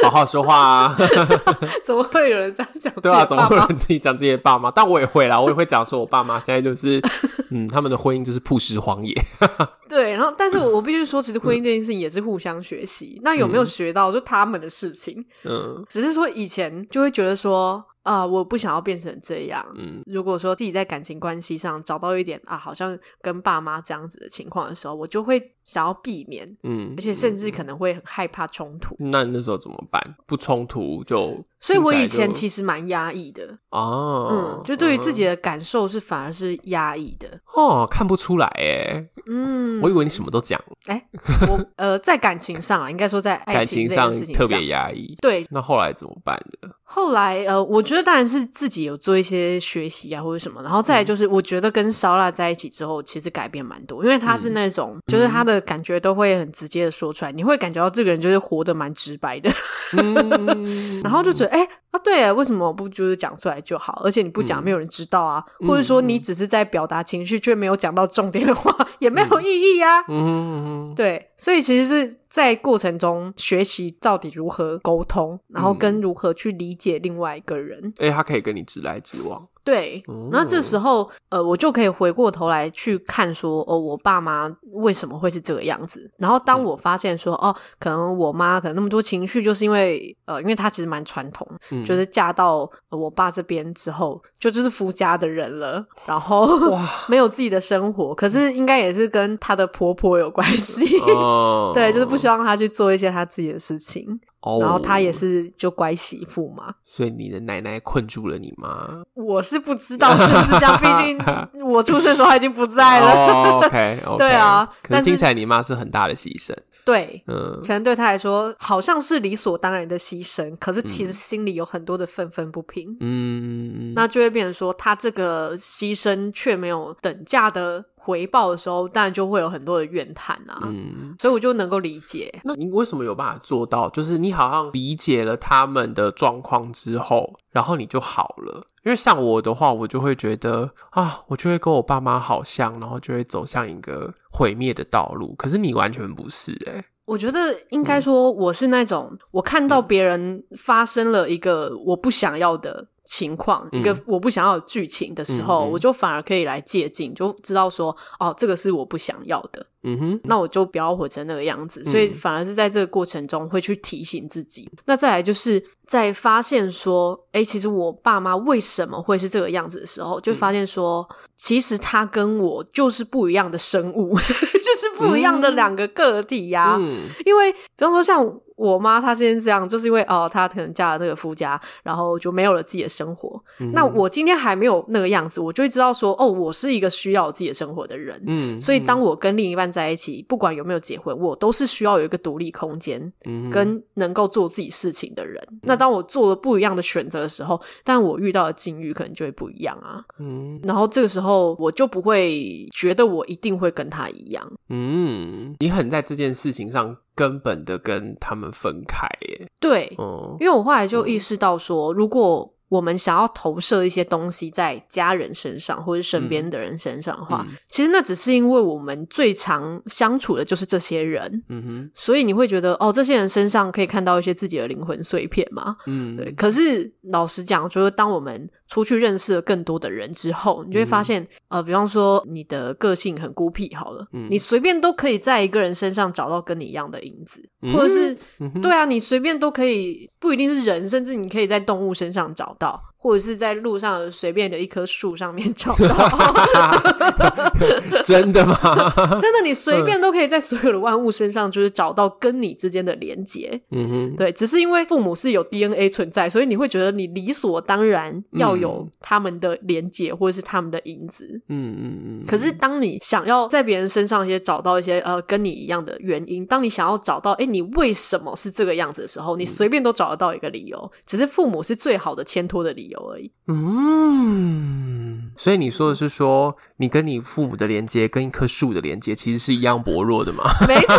好好说话啊！[LAUGHS] 怎么会有人这样讲？对啊，怎么会有人自己讲自己的爸妈？但我也会啦，我也会讲说我爸妈。现在就是，[LAUGHS] 嗯，他们的婚姻就是曝尸荒野。[LAUGHS] 对，然后，但是我必须说，其实婚姻这件事情也是互相学习。嗯、那有没有学到，就他们的事情。嗯，只是说以前就会觉得说。啊、呃，我不想要变成这样。嗯，如果说自己在感情关系上找到一点啊，好像跟爸妈这样子的情况的时候，我就会想要避免。嗯，而且甚至可能会很害怕冲突。那那时候怎么办？不冲突就……所以我以前其实蛮压抑的。哦，嗯，就对于自己的感受是反而是压抑的。哦，看不出来哎。嗯，我以为你什么都讲。哎、欸，我呃，在感情上啊，应该说在爱情上特别压抑。对，那后来怎么办的？后来呃，我觉得当然是自己有做一些学习啊，或者什么。然后再来就是，我觉得跟烧腊在一起之后，其实改变蛮多，因为他是那种，嗯、就是他的感觉都会很直接的说出来，嗯、你会感觉到这个人就是活得蛮直白的。嗯、[LAUGHS] 然后就觉得，哎、欸，啊，对啊，为什么我不就是讲出来就好？而且你不讲，没有人知道啊。嗯、或者说，你只是在表达情绪，却没有讲到重点的话，[LAUGHS] 也没有意义啊。嗯对，所以其实是在过程中学习到底如何沟通，然后跟如何去理解另外一个人。哎、欸，他可以跟你直来直往。对，然后这时候，呃，我就可以回过头来去看说，哦，我爸妈为什么会是这个样子？然后当我发现说，哦，可能我妈可能那么多情绪，就是因为，呃，因为她其实蛮传统，嗯、就是嫁到我爸这边之后，就就是夫家的人了，然后哇，[LAUGHS] 没有自己的生活。可是应该也是跟她的婆婆有关系，哦、[LAUGHS] 对，就是不希望她去做一些她自己的事情。哦，然后他也是就乖媳妇嘛。所以你的奶奶困住了你吗？我是不知道是不是这样，毕竟 [LAUGHS] 我出生的时候她已经不在了。[LAUGHS] 哦、OK，, okay 对啊，可是听起来你妈是很大的牺牲。对，嗯，可能对他来说好像是理所当然的牺牲，可是其实心里有很多的愤愤不平，嗯，那就会变成说他这个牺牲却没有等价的回报的时候，当然就会有很多的怨叹啊，嗯，所以我就能够理解。那你为什么有办法做到？就是你好像理解了他们的状况之后，然后你就好了。因为像我的话，我就会觉得啊，我就会跟我爸妈好像，然后就会走向一个毁灭的道路。可是你完全不是欸。我觉得应该说我是那种，嗯，我看到别人发生了一个我不想要的情况，嗯，一个我不想要的剧情的时候，嗯嗯，我就反而可以来借镜，就知道说哦，这个是我不想要的。嗯哼，那我就不要活成那个样子，所以反而是在这个过程中会去提醒自己。嗯、那再来就是在发现说，哎、欸，其实我爸妈为什么会是这个样子的时候，就发现说，嗯、其实他跟我就是不一样的生物，[LAUGHS] 就是不一样的两个个体呀、啊。嗯，因为比方说像。我妈她今天这样，就是因为哦，她可能嫁了那个夫家，然后就没有了自己的生活。嗯、那我今天还没有那个样子，我就会知道说，哦，我是一个需要有自己的生活的人。嗯，所以当我跟另一半在一起，不管有没有结婚，我都是需要有一个独立空间，嗯，跟能够做自己事情的人。嗯、那当我做了不一样的选择的时候，但我遇到的境遇可能就会不一样啊。嗯，然后这个时候我就不会觉得我一定会跟他一样。嗯，你很在这件事情上。根本的跟他们分开耶，对，嗯，因为我后来就意识到说，如果我们想要投射一些东西在家人身上或者身边的人身上的话，嗯，其实那只是因为我们最常相处的就是这些人，嗯哼，所以你会觉得哦，这些人身上可以看到一些自己的灵魂碎片嘛，嗯，对。可是老实讲，就是当我们出去认识了更多的人之后，你就会发现，嗯、呃，比方说你的个性很孤僻，好了，嗯、你随便都可以在一个人身上找到跟你一样的影子，嗯、或者是，嗯、对啊，你随便都可以，不一定是人，甚至你可以在动物身上找到。或者是在路上随便的一棵树上面 [LAUGHS] 找到，[LAUGHS] 真的吗？[LAUGHS] 真的，你随便都可以在所有的万物身上，就是找到跟你之间的连结。嗯哼，对，只是因为父母是有 DNA 存在，所以你会觉得你理所当然要有他们的连结，或者是他们的影子。嗯嗯嗯。可是当你想要在别人身上一些找到一些呃跟你一样的原因，当你想要找到哎你为什么是这个样子的时候，你随便都找得到一个理由。只是父母是最好的牵托的理由。有而已。嗯，所以你说的是说，你跟你父母的连接跟一棵树的连接其实是一样薄弱的吗？[LAUGHS] 没错，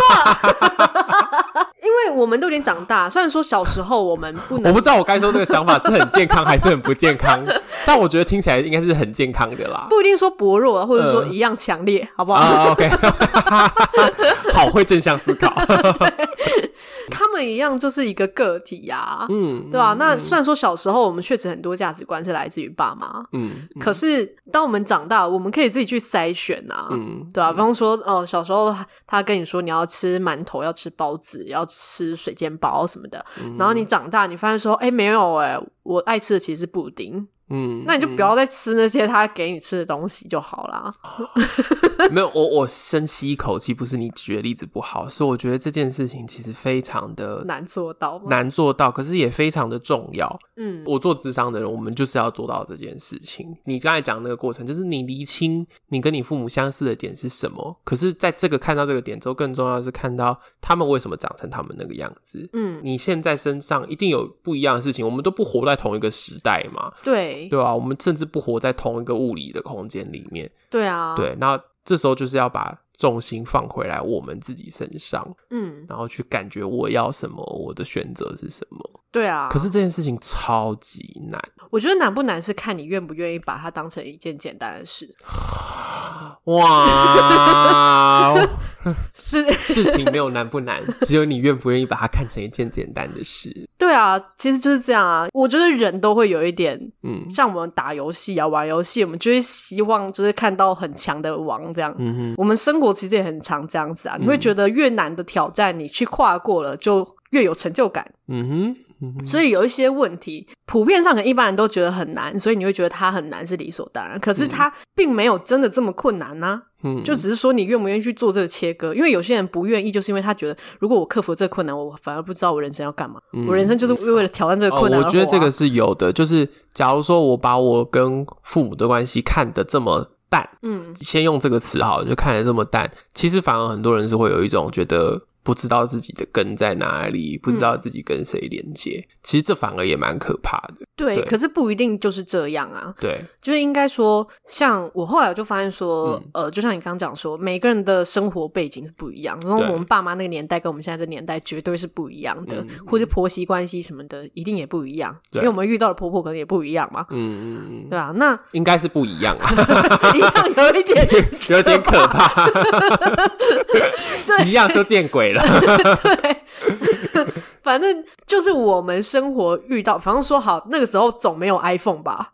因为我们都已经长大。虽然说小时候我们不能，我不知道我该说这个想法是很健康还是很不健康，但我觉得听起来应该是很健康的啦。不一定说薄弱，或者说一样强烈，呃、好不好？啊，OK，[LAUGHS] 好会正向思考。[LAUGHS] 他们一样就是一个个体呀、啊，嗯，对吧？嗯、那虽然说小时候我们确实很多价值观是来自于爸妈，嗯，嗯，可是当我们长大，我们可以自己去筛选啊，嗯，对吧？比方说，哦，小时候他跟你说你要吃馒头，要吃包子，要吃水煎包什么的，嗯、然后你长大，你发现说，哎，没有哎，我爱吃的其实是布丁。嗯，那你就不要再吃那些他给你吃的东西就好啦。[LAUGHS] 没有，我我深吸一口气，不是你举的例子不好，是我觉得这件事情其实非常的难做到，难做到，可是也非常的重要。嗯，我做智商的人，我们就是要做到这件事情。你刚才讲那个过程，就是你厘清你跟你父母相似的点是什么，可是在这个看到这个点之后，更重要的是看到他们为什么长成他们那个样子。嗯，你现在身上一定有不一样的事情，我们都不活在同一个时代嘛。对。对啊，我们甚至不活在同一个物理的空间里面。对啊，对，那这时候就是要把重心放回来我们自己身上，嗯，然后去感觉我要什么，我的选择是什么。对啊，可是这件事情超级难。我觉得难不难是看你愿不愿意把它当成一件简单的事。哇，[LAUGHS] 是事情没有难不难，[LAUGHS] 只有你愿不愿意把它看成一件简单的事。对啊，其实就是这样啊。我觉得人都会有一点，嗯，像我们打游戏啊、玩游戏，我们就会希望就是看到很强的王这样。嗯哼，我们生活其实也很常这样子啊。你会觉得越难的挑战，你去跨过了，就越有成就感。嗯哼。嗯、所以有一些问题，普遍上可能一般人都觉得很难，所以你会觉得它很难是理所当然。可是它并没有真的这么困难呢、啊。嗯，就只是说你愿不愿意去做这个切割，因为有些人不愿意，就是因为他觉得如果我克服这个困难，我反而不知道我人生要干嘛。嗯、我人生就是为了挑战这个困难。我觉得这个是有的，就是假如说我把我跟父母的关系看得这么淡，嗯，先用这个词好了，就看得这么淡，其实反而很多人是会有一种觉得。不知道自己的根在哪里，不知道自己跟谁连接，嗯、其实这反而也蛮可怕的。对，对，可是不一定就是这样啊。对，就是应该说，像我后来我就发现说，嗯、呃，就像你刚刚讲说，每个人的生活背景是不一样，然后我们爸妈那个年代跟我们现在这年代绝对是不一样的，嗯、或者婆媳关系什么的一定也不一样，对。因为我们遇到的婆婆可能也不一样嘛。嗯嗯嗯，[LAUGHS] 对啊，那应该是不一样啊，[LAUGHS] 一样有一点 [LAUGHS] 有点可怕，对，一样就见鬼了。[LAUGHS] 对，反正就是我们生活遇到，反正说好那个时候总没有 iPhone 吧，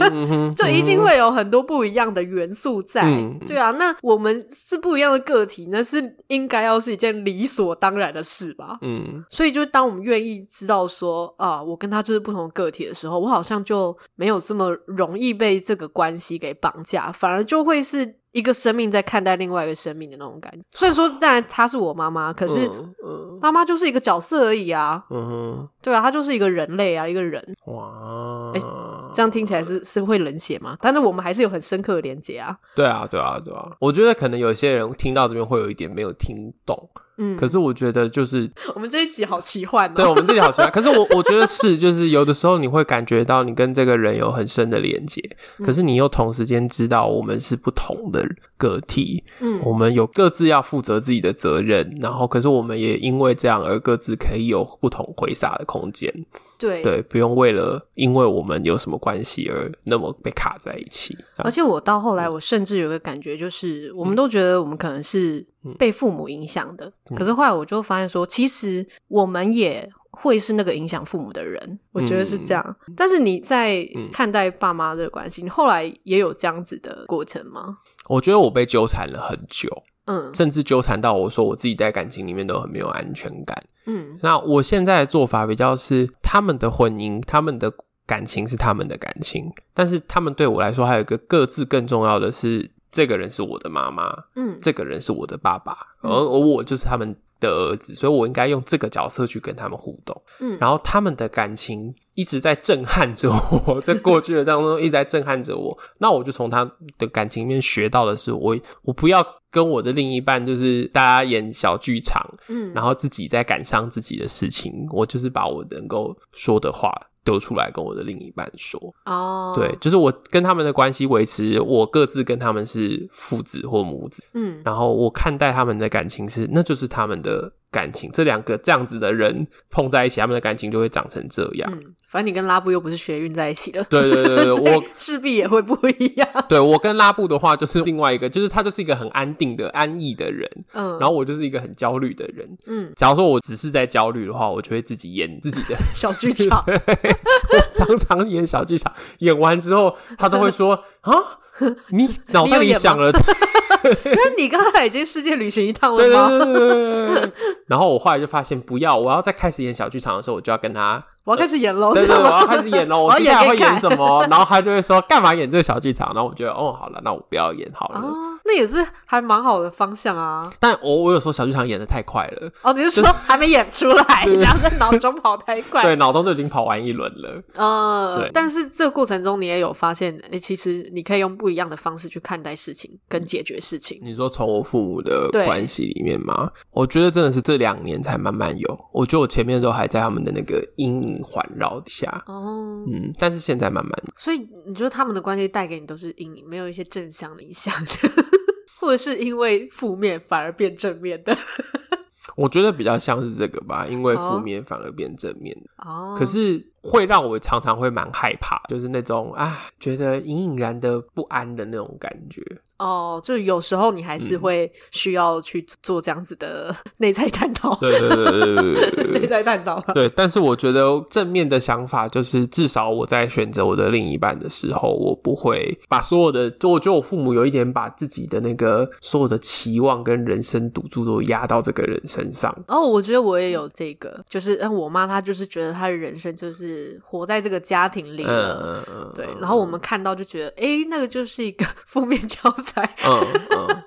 [LAUGHS] 就一定会有很多不一样的元素在。嗯、对啊，那我们是不一样的个体，那是应该要是一件理所当然的事吧。嗯，所以就当我们愿意知道说啊，我跟他就是不同的个体的时候，我好像就没有这么容易被这个关系给绑架，反而就会是。一个生命在看待另外一个生命的那种感觉。虽然说，当然她是我妈妈，可是妈妈就是一个角色而已啊。嗯哼，对啊，她就是一个人类啊，一个人。哇，哎，这样听起来是是会冷血吗？但是我们还是有很深刻的连接啊。对啊，对啊，对啊。我觉得可能有些人听到这边会有一点没有听懂。嗯，可是我觉得就是 [LAUGHS] 我们这一集好奇幻哦。对，我们这一集好奇幻。可是我 [LAUGHS] 我觉得是，就是有的时候你会感觉到你跟这个人有很深的连接，可是你又同时间知道我们是不同的个体，嗯，我们有各自要负责自己的责任，然后可是我们也因为这样而各自可以有不同挥洒的空间。对对，不用为了因为我们有什么关系而那么被卡在一起。而且我到后来，我甚至有个感觉，就是我们都觉得我们可能是被父母影响的，嗯、可是后来我就发现说，其实我们也会是那个影响父母的人。我觉得是这样。嗯、但是你在看待爸妈的关系，你后来也有这样子的过程吗？我觉得我被纠缠了很久，嗯，甚至纠缠到我说我自己在感情里面都很没有安全感。嗯，那我现在的做法比较是，他们的婚姻，他们的感情是他们的感情，但是他们对我来说还有一个各自更重要的是，这个人是我的妈妈，嗯，这个人是我的爸爸，而而我就是他们的儿子，所以我应该用这个角色去跟他们互动，嗯，然后他们的感情一直在震撼着我，[LAUGHS] 在过去的当中一直在震撼着我，那我就从他的感情里面学到的是，我我不要。跟我的另一半就是大家演小剧场，嗯，然后自己在感伤自己的事情，我就是把我能够说的话丢出来跟我的另一半说。哦，对，就是我跟他们的关系维持，我各自跟他们是父子或母子，嗯，然后我看待他们的感情是，那就是他们的。感情，这两个这样子的人碰在一起，他们的感情就会长成这样。嗯，反正你跟拉布又不是学运在一起的。对对对对，[LAUGHS] 我势必也会不一样。[LAUGHS] 对，我跟拉布的话，就是另外一个，就是他就是一个很安定的、安逸的人。嗯，然后我就是一个很焦虑的人。嗯，假如说我只是在焦虑的话，我就会自己演自己的 [LAUGHS] 小剧场。我常常演小剧场，演完之后，他都会说啊。[LAUGHS] 你脑袋里想了，可是你刚才已经世界旅行一趟了吗？对对对对对。然后我后来就发现，不要，我要再开始演小剧场的时候，我就要跟他。我要开始演喽！对对，我要开始演喽！[LAUGHS] 我接下来会演什么？[LAUGHS] 然后他就会说：“干嘛演这个小剧场？”然后我觉得：“哦，好了，那我不要演好了。”那也是还蛮好的方向啊。但我我有时候小剧场演的太快了。哦，你是说还没演出来，[LAUGHS] 然后在脑中跑太快？对，脑中就已经跑完一轮了。呃，对。但是这个过程中，你也有发现，诶，其实你可以用不一样的方式去看待事情跟解决事情。你说从我父母的关系里面吗？我觉得真的是这两年才慢慢有。我觉得我前面都还在他们的那个阴影。环绕下。哦，嗯，但是现在慢慢，所以你觉得他们的关系带给你都是阴影，没有一些正向的影响，[LAUGHS] 或者是因为负面反而变正面的？[LAUGHS] 我觉得比较像是这个吧，因为负面反而变正面。哦。可是会让我常常会蛮害怕，就是那种啊，觉得隐隐然的不安的那种感觉。哦，就有时候你还是会需要去做这样子的内在探讨。对对对对对对，[LAUGHS] 内在探讨。对，但是我觉得正面的想法就是，至少我在选择我的另一半的时候，我不会把所有的，就我觉得我父母有一点把自己的那个所有的期望跟人生赌注都压到这个人身上。哦，我觉得我也有这个，就是嗯，我妈她就是觉得她的人生就是活在这个家庭里了，嗯、对。然后我们看到就觉得，哎、欸，那个就是一个 [LAUGHS] 负面教材。嗯嗯，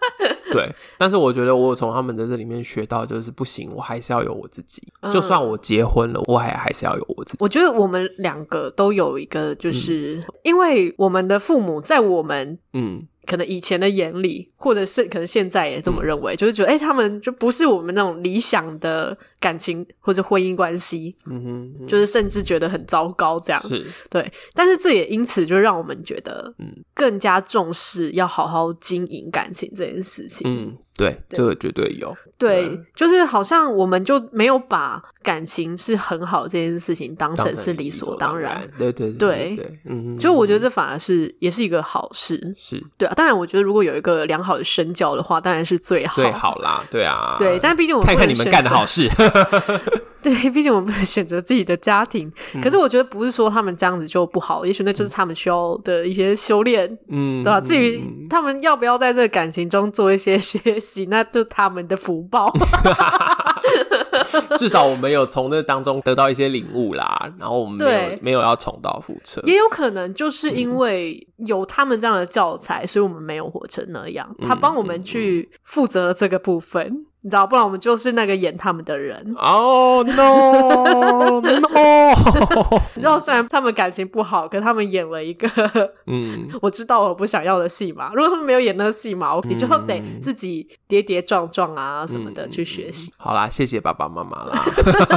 对。但是我觉得我从他们的这里面学到，就是不行，我还是要有我自己。嗯、就算我结婚了，我还还是要有我自己。我觉得我们两个都有一个，就是、嗯、因为我们的父母在我们嗯。可能以前的眼里，或者是可能现在也这么认为，嗯、就是觉得，哎、欸，他们就不是我们那种理想的感情或者婚姻关系，嗯哼，嗯就是甚至觉得很糟糕这样，是对。但是这也因此就让我们觉得，嗯，更加重视要好好经营感情这件事情，嗯。对，对这个绝对有。对，嗯、就是好像我们就没有把感情是很好这件事情当成是理所当然。当对对对对，嗯，就我觉得这反而是也是一个好事。是对啊，当然我觉得如果有一个良好的身教的话，当然是最好最好啦。对啊，对，但毕竟我们看看你们干的好事。[LAUGHS] [LAUGHS] 对，毕竟我们选择自己的家庭，可是我觉得不是说他们这样子就不好，也许那就是他们需要的一些修炼，嗯，对吧？至于他们要不要在这个感情中做一些 [LAUGHS] 学习，那就他们的福报。[LAUGHS] 至少我们有从那当中得到一些领悟啦，然后我们没有没有要重蹈覆辙。也有可能就是因为有他们这样的教材，所以我们没有活成那样。他帮我们去负责这个部分。你知道，不然我们就是那个演他们的人。哦、[LAUGHS] oh, no no！你知道，虽然他们感情不好，可他们演了一个嗯，[LAUGHS] 我知道我不想要的戏码。如果他们没有演那个戏码，你就得自己跌跌撞撞啊什么的去学习。好啦，谢谢爸爸妈妈啦。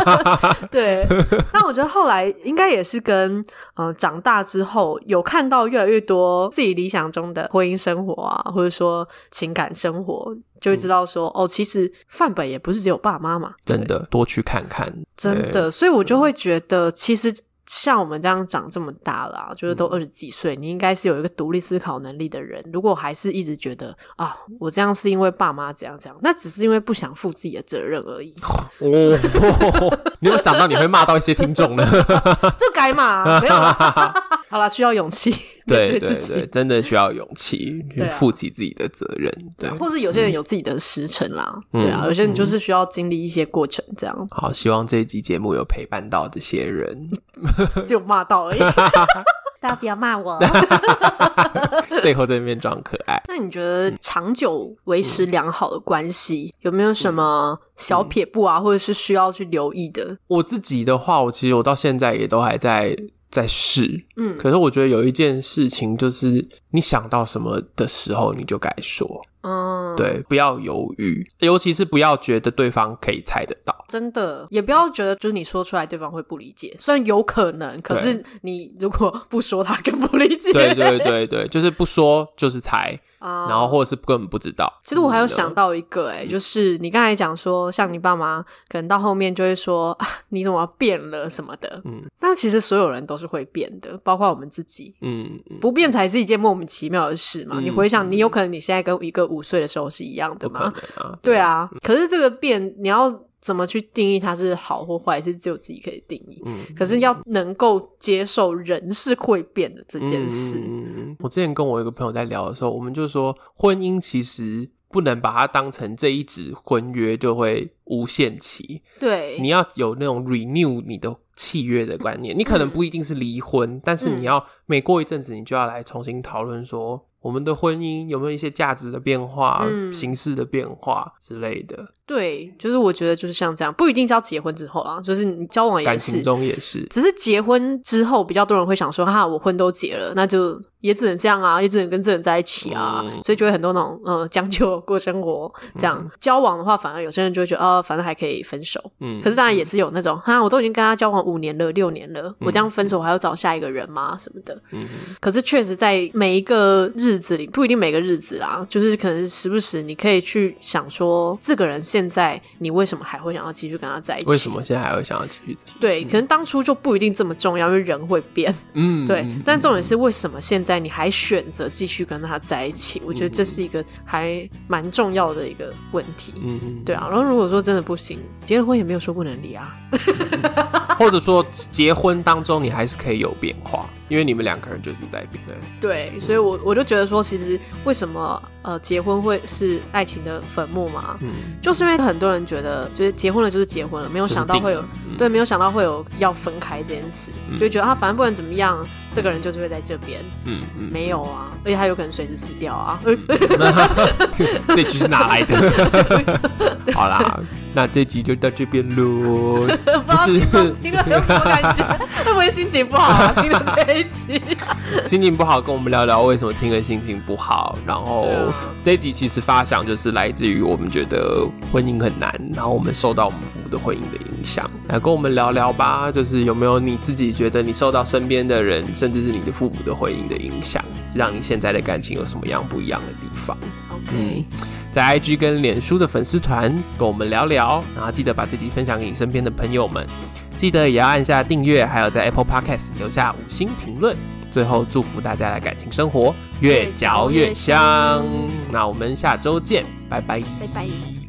[LAUGHS] 对，那我觉得后来应该也是跟嗯、呃、长大之后有看到越来越多自己理想中的婚姻生活啊，或者说情感生活。就会知道说，嗯、哦，其实范本也不是只有爸妈嘛，真的多去看看，真的，所以我就会觉得，其实像我们这样长这么大了，嗯、就是都二十几岁，你应该是有一个独立思考能力的人。如果还是一直觉得啊，我这样是因为爸妈这样这样，那只是因为不想负自己的责任而已。[LAUGHS] 哦，[LAUGHS] 你有想到你会骂到一些听众呢？[LAUGHS] 就该骂，没有啦。好了，需要勇气。对对对，真的需要勇气去负起自己的责任。对，或是有些人有自己的时辰啦，对啊，有些人就是需要经历一些过程，这样。好，希望这一集节目有陪伴到这些人，[LAUGHS] 就骂到而已。[LAUGHS] 大家不要骂我。[LAUGHS] 最后在那边装可爱。那你觉得长久维持良好的关系有没有什么小撇步啊，或者是需要去留意的？我自己的话，我其实我到现在也都还在。在试，嗯，可是我觉得有一件事情，就是你想到什么的时候，你就该说。嗯，对，不要犹豫，尤其是不要觉得对方可以猜得到。真的，也不要觉得就是你说出来对方会不理解，虽然有可能，可是你如果 [LAUGHS] 不说，他更不理解。对对对对，就是不说就是猜，[LAUGHS] 嗯、然后或者是根本不知道。其实我还有想到一个、欸，哎、嗯，就是你刚才讲说，像你爸妈可能到后面就会说啊，你怎么变了什么的，嗯，但其实所有人都是会变的，包括我们自己，嗯，不变才是一件莫名其妙的事嘛。嗯、你回想，你有可能你现在跟一个。五岁的时候是一样的吗？啊对，对啊，可是这个变，你要怎么去定义它是好或坏，是只有自己可以定义。嗯，可是要能够接受人是会变的这件事。嗯，我之前跟我一个朋友在聊的时候，我们就说，婚姻其实不能把它当成这一纸婚约就会无限期。对，你要有那种 renew 你的契约的观念。你可能不一定是离婚，嗯，但是你要每过一阵子，你就要来重新讨论说。我们的婚姻有没有一些价值的变化、嗯、形式的变化之类的？对，就是我觉得就是像这样，不一定是要结婚之后啊，就是你交往也是，感情中也是，只是结婚之后比较多人会想说，哈，我婚都结了，那就。也只能这样啊，也只能跟这人在一起啊，嗯、所以就会很多那种呃将就过生活这样、嗯、交往的话，反而有些人就会觉得哦，反正还可以分手。嗯，可是当然也是有那种哈，我都已经跟他交往五年了、六年了，嗯、我这样分手我还要找下一个人吗？什么的。嗯，可是确实在每一个日日子里，不一定每个日子啦，就是可能时不时你可以去想说，这个人现在你为什么还会想要继续跟他在一起？为什么现在还会想要继续？对，可能当初就不一定这么重要，因为人会变。嗯，对。但重点是为什么现在你还选择继续跟他在一起？我觉得这是一个还蛮重要的一个问题。嗯嗯，对啊。然后如果说真的不行，结了婚也没有说不能离啊。[LAUGHS] 或者说结婚当中你还是可以有变化，因为你们两个人就是在变。对，所以我我就觉得说，其实为什么呃结婚会是爱情的坟墓嘛？嗯，就是因为很多人觉得，就是结婚了就是结婚了，没有想到会有，嗯、对，没有想到会有要分开这件事，嗯、就觉得啊反正不管怎么样，这个人就是会在这边。嗯嗯，没有啊，而且他有可能随时死掉啊。[LAUGHS] 这局是哪来的？[LAUGHS] 好啦。那这集就到这边喽，[LAUGHS] 不是听了有什么感觉？会不会心情不好啊？听了这一集，心情不好，跟我们聊聊为什么听了心情不好。然后这一集其实发想就是来自于我们觉得婚姻很难，然后我们受到我们父母的婚姻的影响，来跟我们聊聊吧。就是有没有你自己觉得你受到身边的人，甚至是你的父母的婚姻的影响，让你现在的感情有什么样不一样的地方？OK。嗯在 IG 跟脸书的粉丝团跟我们聊聊，然后记得把这集分享给你身边的朋友们，记得也要按下订阅，还有在 Apple Podcast 留下五星评论。最后祝福大家的感情生活越嚼越香。那我们下周见，拜拜，拜拜。